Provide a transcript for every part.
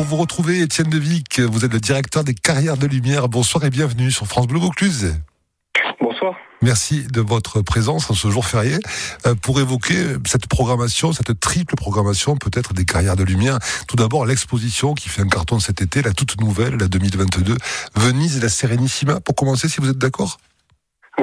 Pour vous retrouver, Étienne Devic, vous êtes le directeur des carrières de lumière. Bonsoir et bienvenue sur France Bleu Vaucluse. Bonsoir. Merci de votre présence en ce jour férié euh, pour évoquer cette programmation, cette triple programmation peut-être des carrières de lumière. Tout d'abord l'exposition qui fait un carton cet été, la toute nouvelle, la 2022, Venise et la Sérénissima. Pour commencer, si vous êtes d'accord?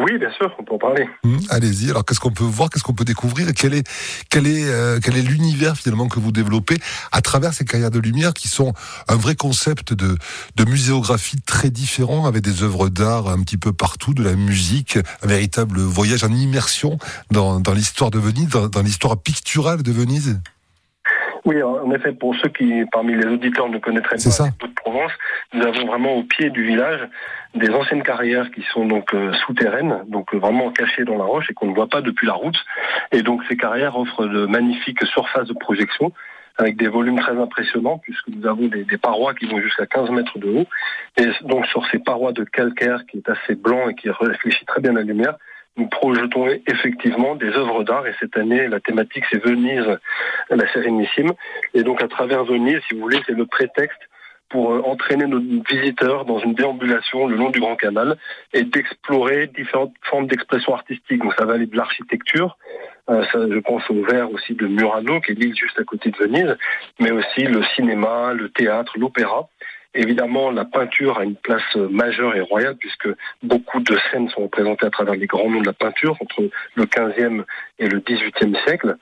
Oui, bien sûr, on peut en parler. Hum, allez-y. Alors, qu'est-ce qu'on peut voir, qu'est-ce qu'on peut découvrir Quel est, quel est, euh, quel est l'univers finalement que vous développez à travers ces carrières de lumière qui sont un vrai concept de, de muséographie très différent, avec des œuvres d'art un petit peu partout, de la musique, un véritable voyage en immersion dans, dans l'histoire de Venise, dans, dans l'histoire picturale de Venise? Oui, en effet, pour ceux qui, parmi les auditeurs, ne connaîtraient pas de Provence, nous avons vraiment au pied du village des anciennes carrières qui sont donc euh, souterraines, donc euh, vraiment cachées dans la roche et qu'on ne voit pas depuis la route. Et donc ces carrières offrent de magnifiques surfaces de projection avec des volumes très impressionnants puisque nous avons des, des parois qui vont jusqu'à 15 mètres de haut. Et donc sur ces parois de calcaire qui est assez blanc et qui réfléchit très bien la lumière, nous projetons effectivement des œuvres d'art et cette année la thématique c'est Venise, la Sérénissime et donc à travers Venise, si vous voulez, c'est le prétexte pour euh, entraîner nos visiteurs dans une déambulation le long du Grand Canal et d'explorer différentes formes d'expression artistique. Donc ça va aller de l'architecture, euh, je pense au verre aussi de Murano, qui est l'île juste à côté de Venise, mais aussi le cinéma, le théâtre, l'opéra. Évidemment, la peinture a une place majeure et royale puisque beaucoup de scènes sont représentées à travers les grands noms de la peinture entre le 15e et le 18e siècle.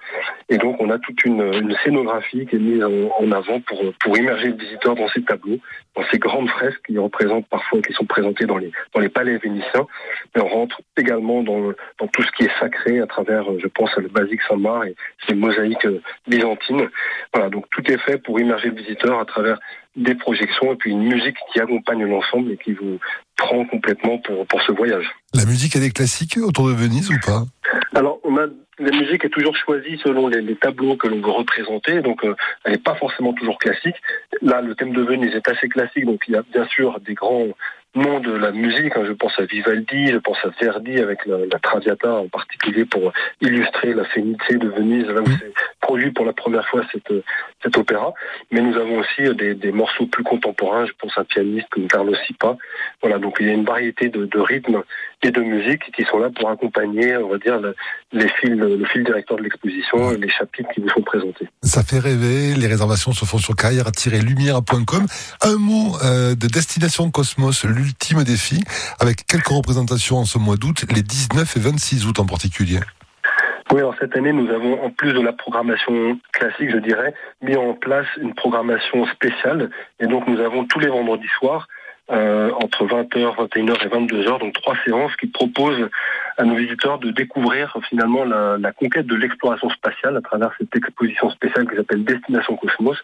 Et donc, on a toute une, scénographie qui est mise en, avant pour, pour immerger le visiteur dans ces tableaux, dans ces grandes fresques qui représentent parfois, qui sont présentées dans les, dans les palais vénitiens. Mais on rentre également dans, dans tout ce qui est sacré à travers, je pense à le basique Saint-Marc et ces mosaïques byzantines. Voilà, donc tout est fait pour immerger le visiteur à travers des projections et puis une musique qui accompagne l'ensemble et qui vous prend complètement pour, pour ce voyage. La musique, elle est classique autour de Venise ou pas? Alors, on a la musique est toujours choisie selon les, les tableaux que l'on veut représenter, donc euh, elle n'est pas forcément toujours classique. Là, le thème de Venise est assez classique, donc il y a bien sûr des grands nom de la musique. Hein. Je pense à Vivaldi, je pense à Verdi avec la, la Traviata en particulier pour illustrer la Fenice de Venise, là où c'est produit pour la première fois cette, cet opéra. Mais nous avons aussi des, des, morceaux plus contemporains. Je pense à un pianiste comme Carlos Sipa. Voilà, donc il y a une variété de, rythmes et de musique qui sont là pour accompagner, on va dire, le, fil directeur de l'exposition et les chapitres qui vous sont présentés. Ça fait rêver. Les réservations se font sur carrière-lumière.com. Un mot euh, de Destination Cosmos, ultime défi, avec quelques représentations en ce mois d'août, les 19 et 26 août en particulier. Oui, alors cette année, nous avons, en plus de la programmation classique, je dirais, mis en place une programmation spéciale. Et donc, nous avons tous les vendredis soirs, euh, entre 20h, 21h et 22h, donc trois séances qui proposent à nos visiteurs de découvrir finalement la, la conquête de l'exploration spatiale à travers cette exposition spéciale qui s'appelle Destination Cosmos.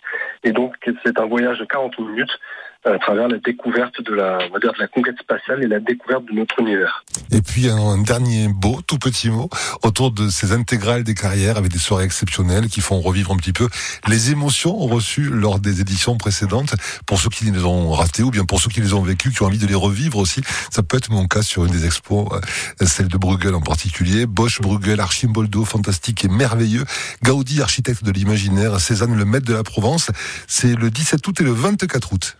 Et donc, c'est un voyage de 40 minutes à travers la découverte de la, on va dire, de la conquête spatiale et la découverte de notre univers. Et puis un dernier beau, tout petit mot, autour de ces intégrales des carrières avec des soirées exceptionnelles qui font revivre un petit peu les émotions reçues lors des éditions précédentes pour ceux qui les ont ratées ou bien pour ceux qui les ont vécues, qui ont envie de les revivre aussi. Ça peut être mon cas sur une des expos, euh, celle de Bruegel en particulier. Bosch, Bruegel, Archimboldo, fantastique et merveilleux. Gaudi, architecte de l'imaginaire. Cézanne, le maître de la Provence. C'est le 17 août et le 24 août.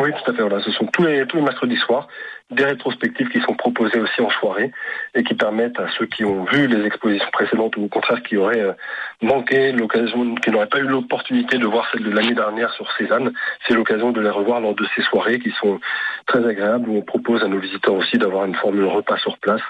Oui, tout à fait. Voilà. Ce sont tous les, tous les mercredis soirs des rétrospectives qui sont proposées aussi en soirée et qui permettent à ceux qui ont vu les expositions précédentes ou au contraire qui auraient euh, manqué l'occasion, qui n'auraient pas eu l'opportunité de voir celle de l'année dernière sur Cézanne, c'est l'occasion de les revoir lors de ces soirées qui sont très agréables où on propose à nos visiteurs aussi d'avoir une formule repas sur place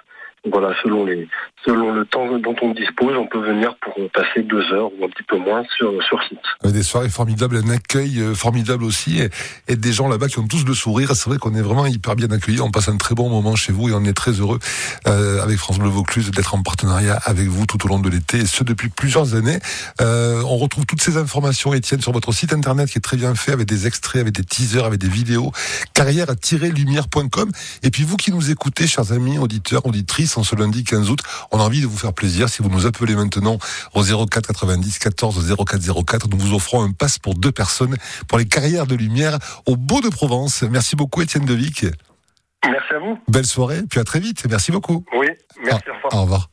voilà, selon les, selon le temps dont on dispose, on peut venir pour passer deux heures ou un petit peu moins sur, sur site. Des soirées formidables, un accueil euh, formidable aussi, et, et des gens là-bas qui ont tous le sourire. C'est vrai qu'on est vraiment hyper bien accueillis. On passe un très bon moment chez vous et on est très heureux euh, avec France Bleu Vaucluse d'être en partenariat avec vous tout au long de l'été, et ce depuis plusieurs années. Euh, on retrouve toutes ces informations, Étienne, sur votre site internet qui est très bien fait, avec des extraits, avec des teasers, avec des vidéos, carrière-lumière.com. Et puis vous qui nous écoutez, chers amis, auditeurs, auditrices, en ce lundi 15 août. On a envie de vous faire plaisir. Si vous nous appelez maintenant au 04 90 14 04 04, nous vous offrons un pass pour deux personnes pour les carrières de lumière au Beau de Provence. Merci beaucoup, Étienne Devic. Merci à vous. Belle soirée, puis à très vite. Merci beaucoup. Oui, merci. Au revoir.